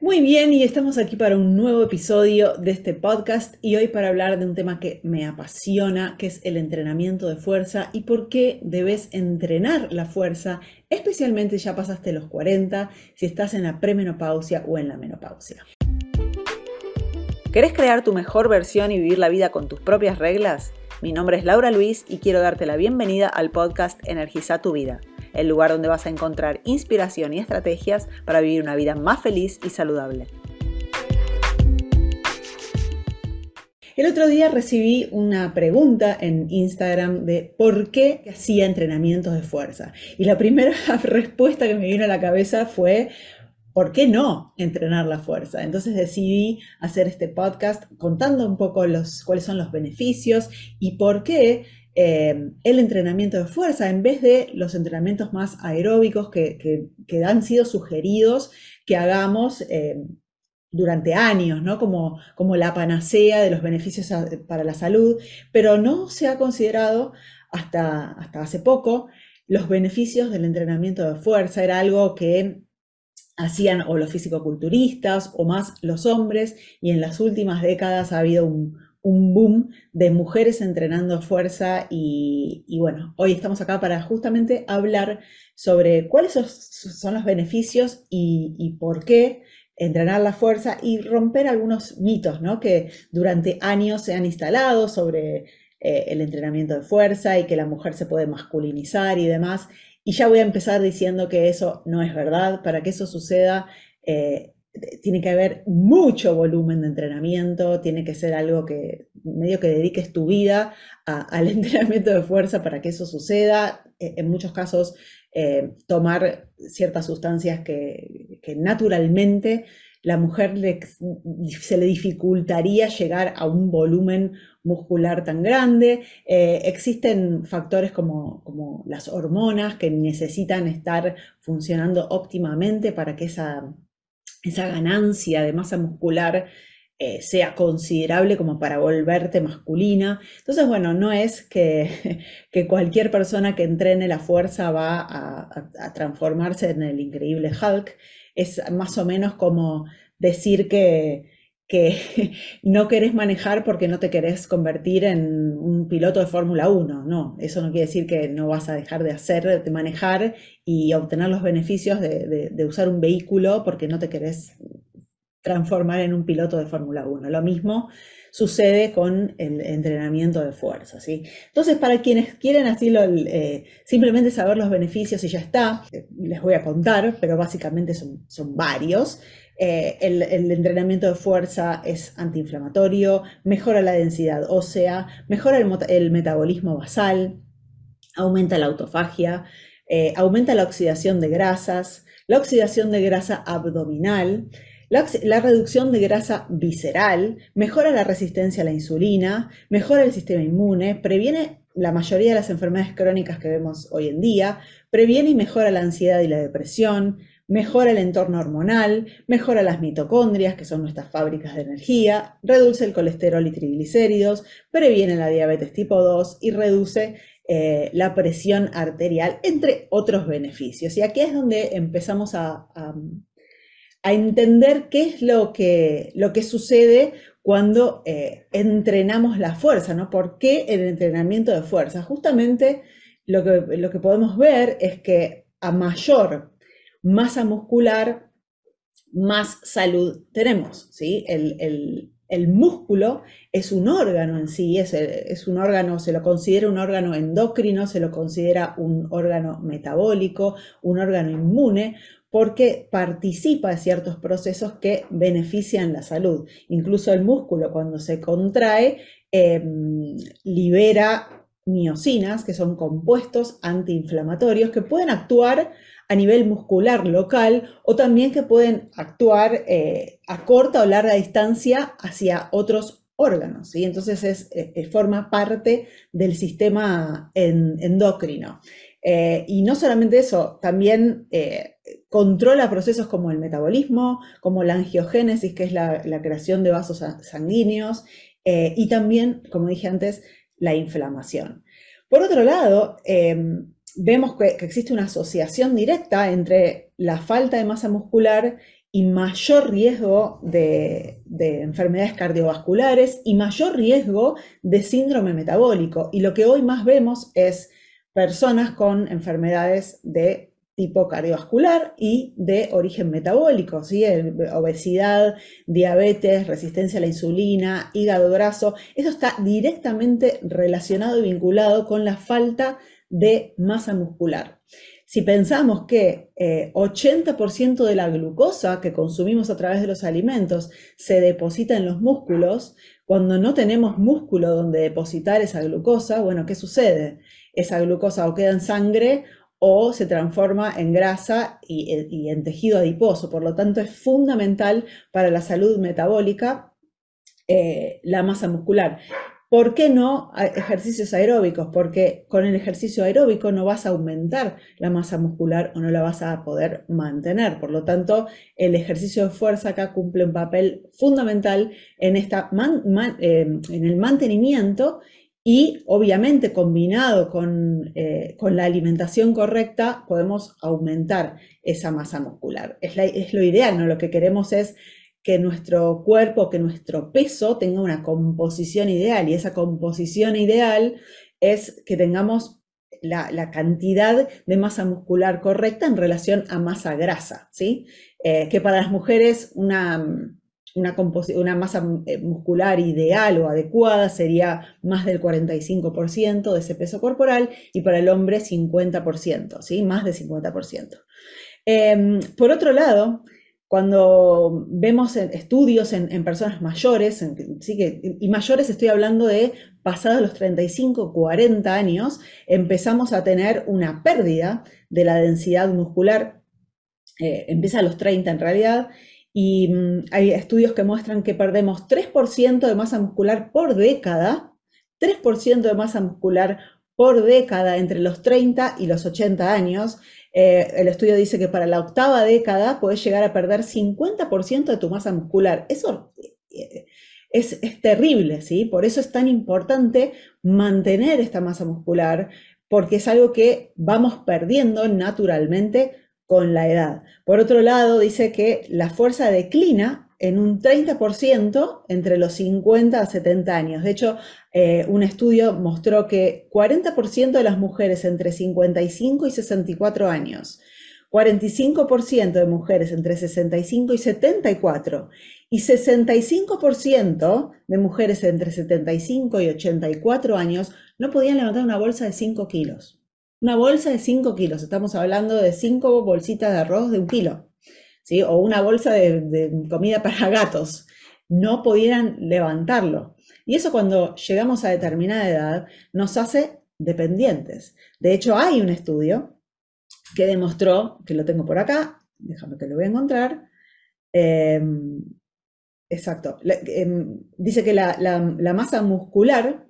Muy bien, y estamos aquí para un nuevo episodio de este podcast y hoy para hablar de un tema que me apasiona, que es el entrenamiento de fuerza y por qué debes entrenar la fuerza, especialmente ya pasaste los 40, si estás en la premenopausia o en la menopausia. ¿Querés crear tu mejor versión y vivir la vida con tus propias reglas? Mi nombre es Laura Luis y quiero darte la bienvenida al podcast Energiza tu vida el lugar donde vas a encontrar inspiración y estrategias para vivir una vida más feliz y saludable. El otro día recibí una pregunta en Instagram de por qué hacía entrenamientos de fuerza. Y la primera respuesta que me vino a la cabeza fue, ¿por qué no entrenar la fuerza? Entonces decidí hacer este podcast contando un poco los, cuáles son los beneficios y por qué eh, el entrenamiento de fuerza en vez de los entrenamientos más aeróbicos que, han sido sugeridos que hagamos eh, durante años, ¿no? Como, como la panacea de los beneficios para la salud, pero no se ha considerado hasta, hasta hace poco los beneficios del entrenamiento de fuerza. Era algo que hacían o los fisicoculturistas o más los hombres y en las últimas décadas ha habido un, un boom de mujeres entrenando fuerza y, bueno, hoy estamos acá para justamente hablar sobre cuáles son los beneficios y, por qué entrenar la fuerza y romper algunos mitos ¿no? que durante años se han instalado sobre eh, el entrenamiento de fuerza y que la mujer se puede masculinizar y demás. Y ya voy a empezar diciendo que eso no es verdad. Para que eso suceda, eh, tiene que haber mucho volumen de entrenamiento, tiene que ser algo que medio que dediques tu vida al entrenamiento de fuerza para que eso suceda. E, en muchos casos, eh, tomar ciertas sustancias que, naturalmente la mujer se le dificultaría llegar a un volumen muscular tan grande. Eh, existen factores como, como las hormonas que necesitan estar funcionando óptimamente para que esa esa ganancia de masa muscular eh, sea considerable como para volverte masculina. Entonces, bueno, no es que, que cualquier persona que entrene la fuerza va a, transformarse en el increíble Hulk. Es más o menos como decir que, que no querés manejar porque no te querés convertir en un piloto de Fórmula 1. No, eso no quiere decir que no vas a dejar de hacer, de manejar y obtener los beneficios de, usar un vehículo porque no te querés transformar en un piloto de Fórmula 1. Lo mismo sucede con el entrenamiento de fuerza. ¿sí? Entonces, para quienes quieren así eh, simplemente saber los beneficios y ya está, eh, les voy a contar, pero básicamente son, son varios. Eh, el, entrenamiento de fuerza es antiinflamatorio, mejora la densidad ósea, mejora el, metabolismo basal, aumenta la autofagia, eh, aumenta la oxidación de grasas, la oxidación de grasa abdominal, la, reducción de grasa visceral, mejora la resistencia a la insulina, mejora el sistema inmune, previene la mayoría de las enfermedades crónicas que vemos hoy en día, previene y mejora la ansiedad y la depresión, mejora el entorno hormonal, mejora las mitocondrias, que son nuestras fábricas de energía, reduce el colesterol y triglicéridos, previene la diabetes tipo 2 y reduce eh, la presión arterial, entre otros beneficios. Y aquí es donde empezamos a, entender qué es lo que, lo que sucede cuando eh, entrenamos la fuerza, ¿no? ¿Por qué el entrenamiento de fuerza? Justamente lo que, lo que podemos ver es que a mayor masa muscular, más salud tenemos. ¿sí? El, músculo es un órgano en sí, es, es, un órgano, se lo considera un órgano endocrino, se lo considera un órgano metabólico, un órgano inmune, porque participa de ciertos procesos que benefician la salud. Incluso el músculo cuando se contrae em, libera miocinas, que son compuestos antiinflamatorios que pueden actuar a nivel muscular local o también que pueden actuar eh, a corta o larga distancia hacia otros órganos. y Entonces es, eh, forma parte del sistema endocrino. Eh, y no solamente eso, también controla procesos como el metabolismo, como la angiogénesis, que es la, la creación de vasos sanguíneos, y también, como dije antes, la inflamación. Por otro lado, em, vemos que, existe una asociación directa entre la falta de masa muscular y mayor riesgo de, enfermedades cardiovasculares y mayor riesgo de síndrome metabólico. Y lo que hoy más vemos es personas con enfermedades de tipo cardiovascular y de origen metabólico, ¿sí? obesidad, diabetes, resistencia a la insulina, hígado graso. Eso está directamente relacionado y vinculado con la falta de masa muscular. Si pensamos que 80% eh, de la glucosa que consumimos a través de los alimentos se deposita en los músculos, cuando no tenemos músculo donde depositar esa glucosa, bueno, ¿qué sucede? Esa glucosa o queda en sangre o se transforma en grasa y, en tejido adiposo. Por lo tanto, es fundamental para la salud metabólica eh, la masa muscular. ¿Por qué no ejercicios aeróbicos? Porque con el ejercicio aeróbico no vas a aumentar la masa muscular o no la vas a poder mantener. Por lo tanto, el ejercicio de fuerza acá cumple un papel fundamental en, esta em, en el mantenimiento y obviamente combinado con, eh, con, la alimentación correcta podemos aumentar esa masa muscular. Es, lo ideal, ¿no? Lo que queremos es que nuestro cuerpo, que nuestro peso tenga una composición ideal y esa composición ideal es que tengamos la, cantidad de masa muscular correcta en relación a masa grasa, ¿sí? Eh, que para las mujeres una, una, una, masa eh, muscular ideal o adecuada sería más del 45% de ese peso corporal y para el hombre 50%, ¿sí? más de 50%. Em, por otro lado, cuando vemos estudios en, personas mayores, y mayores estoy hablando de pasados los 35, 40 años, empezamos a tener una pérdida de la densidad muscular, eh, empieza a los 30 en realidad, y mm, hay estudios que muestran que perdemos 3% de masa muscular por década, 3% de masa muscular por década entre los 30 y los 80 años, eh, el estudio dice que para la octava década puedes llegar a perder 50% de tu masa muscular. Eso eh, es, terrible, ¿sí? Por eso es tan importante mantener esta masa muscular, porque es algo que vamos perdiendo naturalmente con la edad. Por otro lado, dice que la fuerza declina en un 30% entre los 50 a 70 años. De hecho, eh, un estudio mostró que 40% de las mujeres entre 55 y 64 años, 45% de mujeres entre 65 y 74 y 65% de mujeres entre 75 y 84 años no podían levantar una bolsa de 5 kilos. Una bolsa de 5 kilos, estamos hablando de 5 bolsitas de arroz de un kilo o una bolsa de, comida para gatos, no pudieran levantarlo. Y eso cuando llegamos a determinada edad nos hace dependientes. De hecho, hay un estudio que demostró, que lo tengo por acá, déjame que lo voy a encontrar, em, exacto, em, dice que la, masa muscular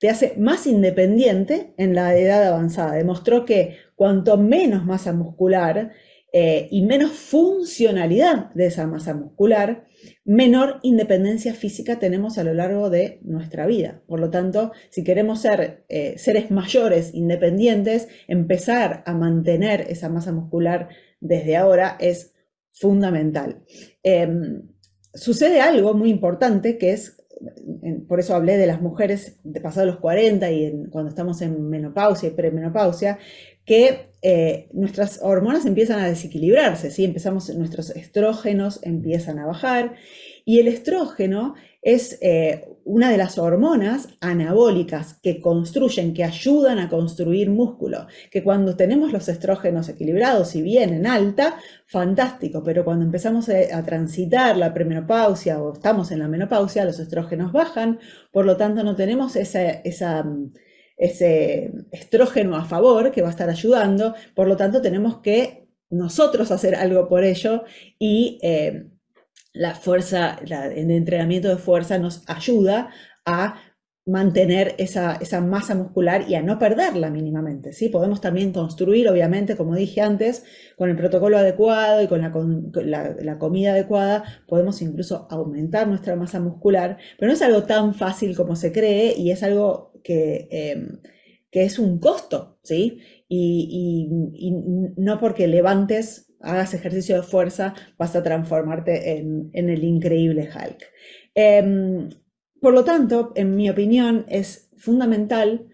te hace más independiente en la edad avanzada. Demostró que cuanto menos masa muscular eh, y menos funcionalidad de esa masa muscular, menor independencia física tenemos a lo largo de nuestra vida. Por lo tanto, si queremos ser eh, seres mayores, independientes, empezar a mantener esa masa muscular desde ahora es fundamental. Em, sucede algo muy importante que es por eso hablé de las mujeres de pasados los 40 y cuando estamos en menopausia y premenopausia, que eh, nuestras hormonas empiezan a desequilibrarse, ¿sí? Empezamos, nuestros estrógenos empiezan a bajar y el estrógeno es eh, una de las hormonas anabólicas que construyen, que ayudan a construir músculo, que cuando tenemos los estrógenos equilibrados y bien en alta, fantástico, pero cuando empezamos a, transitar la premenopausia o estamos en la menopausia, los estrógenos bajan, por lo tanto no tenemos ese estrógeno a favor que va a estar ayudando, por lo tanto tenemos que nosotros hacer algo por ello y eh, la fuerza, el entrenamiento de fuerza nos ayuda a mantener esa, masa muscular y a no perderla mínimamente. ¿sí? Podemos también construir, obviamente, como dije antes, con el protocolo adecuado y con la, comida adecuada, podemos incluso aumentar nuestra masa muscular, pero no es algo tan fácil como se cree y es algo que, em, que es un costo, ¿sí? Y, y, no porque levantes hagas ejercicio de fuerza, vas a transformarte en, el increíble Hulk. Em, por lo tanto, en mi opinión, es fundamental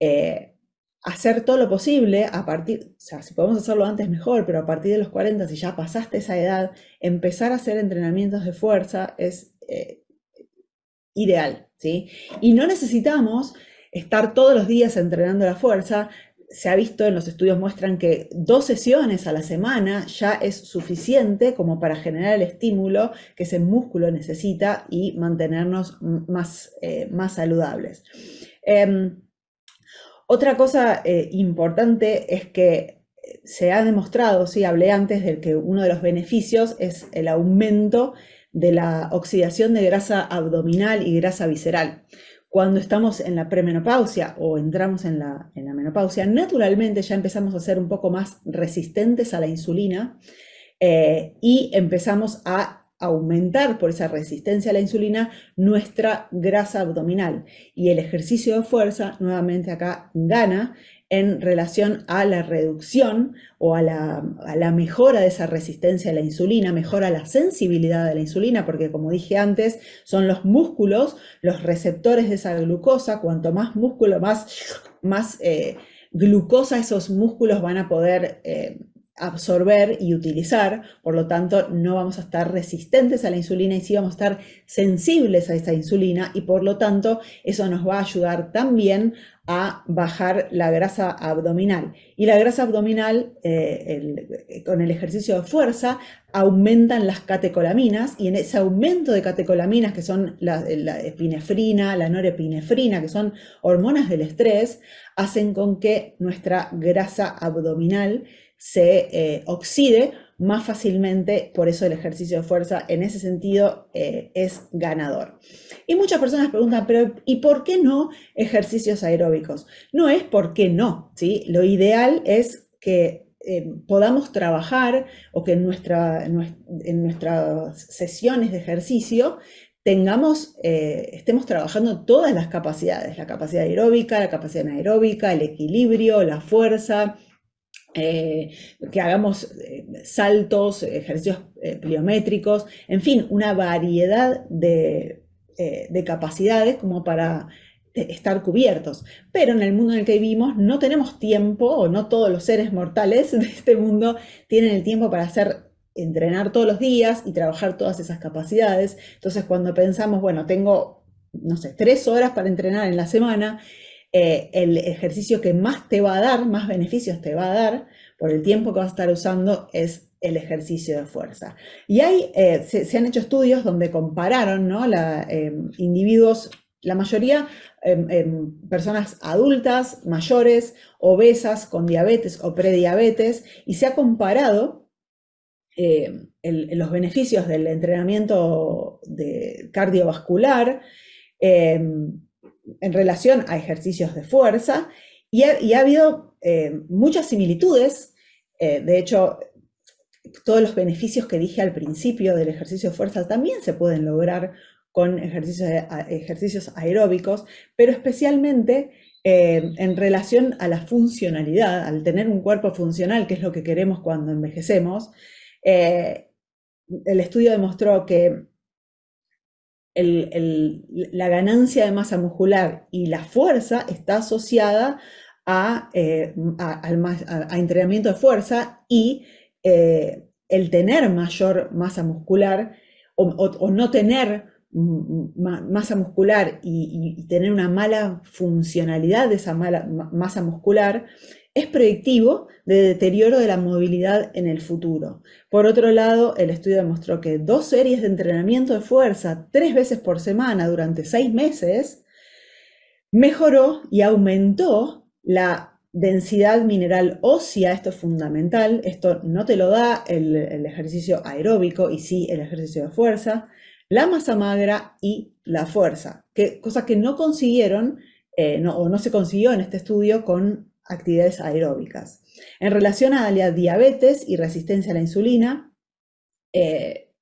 eh, hacer todo lo posible a partir, o sea, si podemos hacerlo antes mejor, pero a partir de los 40, si ya pasaste esa edad, empezar a hacer entrenamientos de fuerza es eh, ideal, ¿sí? Y no necesitamos estar todos los días entrenando la fuerza. Se ha visto en los estudios muestran que dos sesiones a la semana ya es suficiente como para generar el estímulo que ese músculo necesita y mantenernos más, eh, más saludables. Em, otra cosa eh, importante es que se ha demostrado, sí, hablé antes de que uno de los beneficios es el aumento de la oxidación de grasa abdominal y grasa visceral. Cuando estamos en la premenopausia o entramos en la, menopausia, naturalmente ya empezamos a ser un poco más resistentes a la insulina eh, y empezamos a aumentar por esa resistencia a la insulina nuestra grasa abdominal. Y el ejercicio de fuerza, nuevamente acá, gana en relación a la reducción o a la, mejora de esa resistencia a la insulina, mejora la sensibilidad de la insulina, porque como dije antes, son los músculos los receptores de esa glucosa, cuanto más músculo, más, más eh, glucosa esos músculos van a poder eh, absorber y utilizar, por lo tanto no vamos a estar resistentes a la insulina y sí vamos a estar sensibles a esa insulina y por lo tanto eso nos va a ayudar también a bajar la grasa abdominal. Y la grasa abdominal eh, con el ejercicio de fuerza aumentan las catecolaminas y en ese aumento de catecolaminas que son la, la epinefrina, la norepinefrina, que son hormonas del estrés, hacen con que nuestra grasa abdominal se eh, oxide más fácilmente, por eso el ejercicio de fuerza en ese sentido eh, es ganador. Y muchas personas preguntan, pero ¿y por qué no ejercicios aeróbicos? No es por qué no, ¿sí? Lo ideal es que eh, podamos trabajar o que en, nuestra, en nuestras sesiones de ejercicio tengamos, estemos trabajando todas las capacidades, la capacidad aeróbica, la capacidad anaeróbica, el equilibrio, la fuerza, eh, que hagamos eh, saltos, ejercicios eh, pliométricos, en fin, una variedad de, capacidades como para estar cubiertos. Pero en el mundo en el que vivimos no tenemos tiempo, o no todos los seres mortales de este mundo tienen el tiempo para hacer entrenar todos los días y trabajar todas esas capacidades. Entonces, cuando pensamos, bueno, tengo, no sé, tres horas para entrenar en la semana, eh, el ejercicio que más te va a dar, más beneficios te va a dar por el tiempo que vas a estar usando es el ejercicio de fuerza. Y hay, eh, se, han hecho estudios donde compararon ¿no? la, em, individuos, la mayoría em, em, personas adultas, mayores, obesas, con diabetes o prediabetes, y se ha comparado los beneficios del entrenamiento de cardiovascular en relación a ejercicios de fuerza y ha, habido eh, muchas similitudes. Eh, de hecho, todos los beneficios que dije al principio del ejercicio de fuerza también se pueden lograr con ejercicios, ejercicios aeróbicos, pero especialmente eh, en relación a la funcionalidad, al tener un cuerpo funcional, que es lo que queremos cuando envejecemos. el estudio demostró que la ganancia de masa muscular y la fuerza está asociada a, eh, entrenamiento de fuerza y eh, el tener mayor masa muscular o, no tener masa muscular y, tener una mala funcionalidad de esa mala masa muscular es predictivo de deterioro de la movilidad en el futuro. Por otro lado, el estudio demostró que dos series de entrenamiento de fuerza tres veces por semana durante seis meses mejoró y aumentó la densidad mineral ósea, esto es fundamental, esto no te lo da el, ejercicio aeróbico y sí el ejercicio de fuerza, la masa magra y la fuerza, que, cosa que no consiguieron eh, o no se consiguió en este estudio con actividades aeróbicas. En relación a la diabetes y resistencia a la insulina, eh,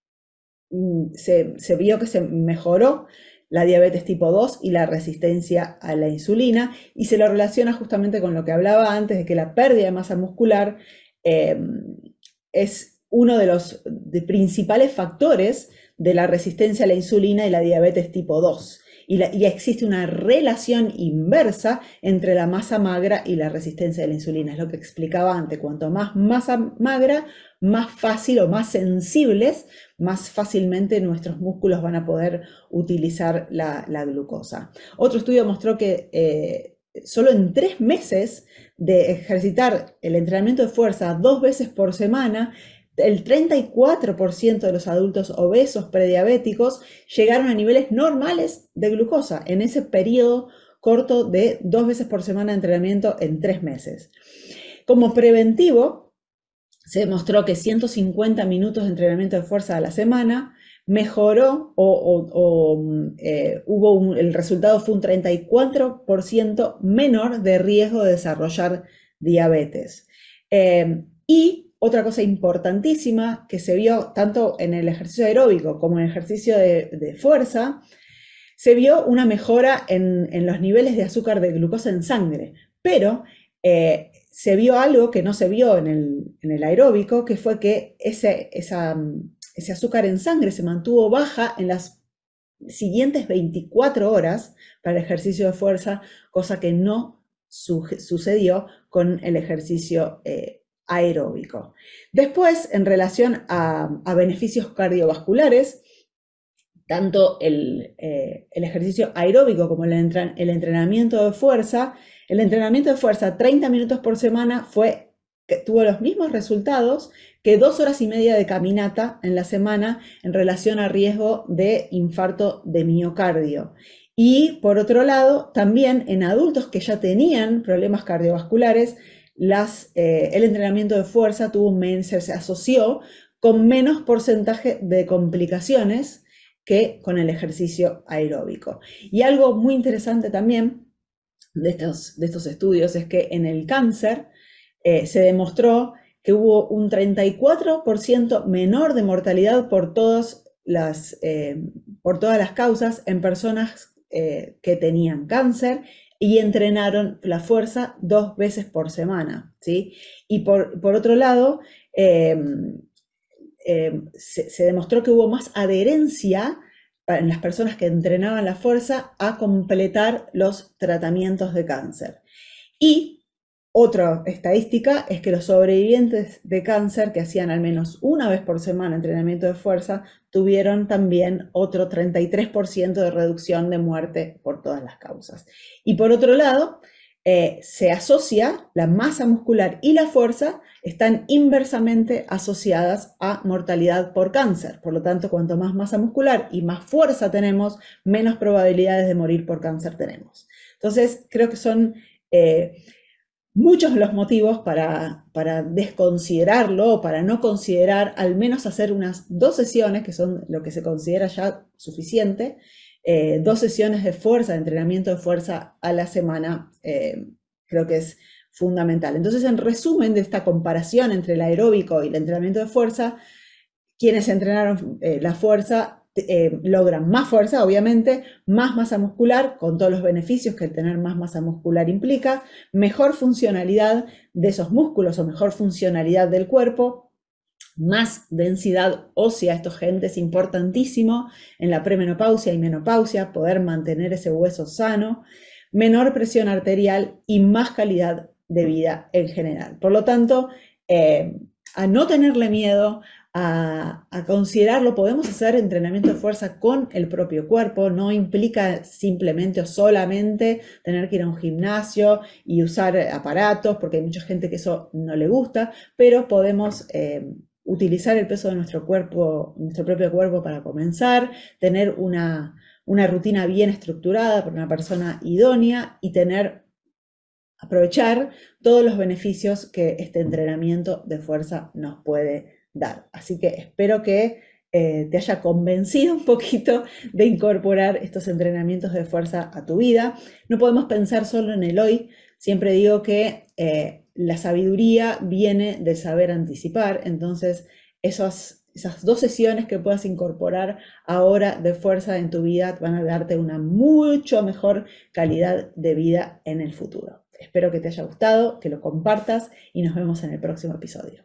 mm, se, vio que se mejoró la diabetes tipo 2 y la resistencia a la insulina y se lo relaciona justamente con lo que hablaba antes de que la pérdida de masa muscular em, es uno de los principales factores de la resistencia a la insulina y la diabetes tipo 2 y, existe una relación inversa entre la masa magra y la resistencia de la insulina. Es lo que explicaba antes. Cuanto más masa magra, más fácil o más sensibles, más fácilmente nuestros músculos van a poder utilizar la, glucosa. Otro estudio mostró que eh, solo en tres meses de ejercitar el entrenamiento de fuerza dos veces por semana, el 34% de los adultos obesos prediabéticos llegaron a niveles normales de glucosa en ese periodo corto de dos veces por semana de entrenamiento en tres meses. Como preventivo, se demostró que 150 minutos de entrenamiento de fuerza a la semana mejoró o, eh, hubo el resultado fue un 34% menor de riesgo de desarrollar diabetes. Eh, y otra cosa importantísima que se vio tanto en el ejercicio aeróbico como en el ejercicio de, fuerza, se vio una mejora en, los niveles de azúcar de glucosa en sangre, pero eh, se vio algo que no se vio en el, aeróbico, que fue que ese, azúcar en sangre se mantuvo baja en las siguientes 24 horas para el ejercicio de fuerza, cosa que no sucedió con el ejercicio eh, aeróbico. Después, en relación a, beneficios cardiovasculares, tanto el, eh, ejercicio aeróbico como el, entrenamiento de fuerza, el entrenamiento de fuerza 30 minutos por semana fue, tuvo los mismos resultados que dos horas y media de caminata en la semana en relación a riesgo de infarto de miocardio. Y por otro lado, también en adultos que ya tenían problemas cardiovasculares, eh, el entrenamiento de fuerza tuvo se, se asoció con menos porcentaje de complicaciones que con el ejercicio aeróbico. Y algo muy interesante también de estos, de estos estudios es que en el cáncer eh, se demostró que hubo un 34% menor de mortalidad por todas las, eh, por todas las causas en personas que tenían cáncer y entrenaron la fuerza dos veces por semana. ¿sí? Y por, otro lado, em, em, se, demostró que hubo más adherencia en las personas que entrenaban la fuerza a completar los tratamientos de cáncer. Y otra estadística es que los sobrevivientes de cáncer que hacían al menos una vez por semana entrenamiento de fuerza tuvieron también otro 33% de reducción de muerte por todas las causas. Y por otro lado, eh, se asocia la masa muscular y la fuerza están inversamente asociadas a mortalidad por cáncer. Por lo tanto, cuanto más masa muscular y más fuerza tenemos, menos probabilidades de morir por cáncer tenemos. Entonces, creo que son... Eh, muchos los motivos para, para desconsiderarlo para no considerar al menos hacer unas dos sesiones, que son lo que se considera ya suficiente, eh, dos sesiones de fuerza, de entrenamiento de fuerza a la semana, eh, creo que es fundamental. Entonces, en resumen de esta comparación entre el aeróbico y el entrenamiento de fuerza, quienes entrenaron eh, la fuerza eh, logran más fuerza, obviamente, más masa muscular, con todos los beneficios que tener más masa muscular implica, mejor funcionalidad de esos músculos o mejor funcionalidad del cuerpo, más densidad ósea, esto gente es importantísimo en la premenopausia y menopausia, poder mantener ese hueso sano, menor presión arterial y más calidad de vida en general. Por lo tanto, eh, a no tenerle miedo, a, considerarlo, podemos hacer entrenamiento de fuerza con el propio cuerpo, no implica simplemente o solamente tener que ir a un gimnasio y usar aparatos, porque hay mucha gente que eso no le gusta, pero podemos eh, utilizar el peso de nuestro cuerpo, nuestro propio cuerpo para comenzar, tener una, una rutina bien estructurada por una persona idónea y tener aprovechar todos los beneficios que este entrenamiento de fuerza nos puede dar. Así que espero que eh, te haya convencido un poquito de incorporar estos entrenamientos de fuerza a tu vida. No podemos pensar solo en el hoy. Siempre digo que eh, la sabiduría viene de saber anticipar. Entonces, esas dos sesiones que puedas incorporar ahora de fuerza en tu vida van a darte una mucho mejor calidad de vida en el futuro. Espero que te haya gustado, que lo compartas y nos vemos en el próximo episodio.